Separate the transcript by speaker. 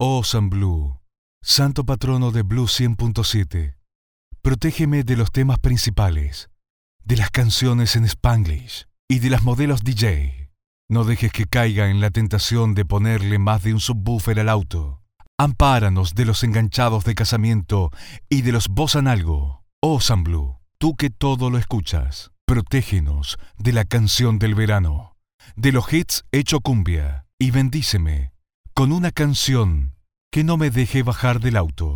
Speaker 1: Oh San Blue, santo patrono de Blue 100.7, protégeme de los temas principales, de las canciones en Spanglish y de las modelos DJ. No dejes que caiga en la tentación de ponerle más de un subwoofer al auto. Ampáranos de los enganchados de casamiento y de los en algo. Oh San Blue, tú que todo lo escuchas, protégenos de la canción del verano, de los hits hecho cumbia, y bendíceme con una canción que no me deje bajar del auto.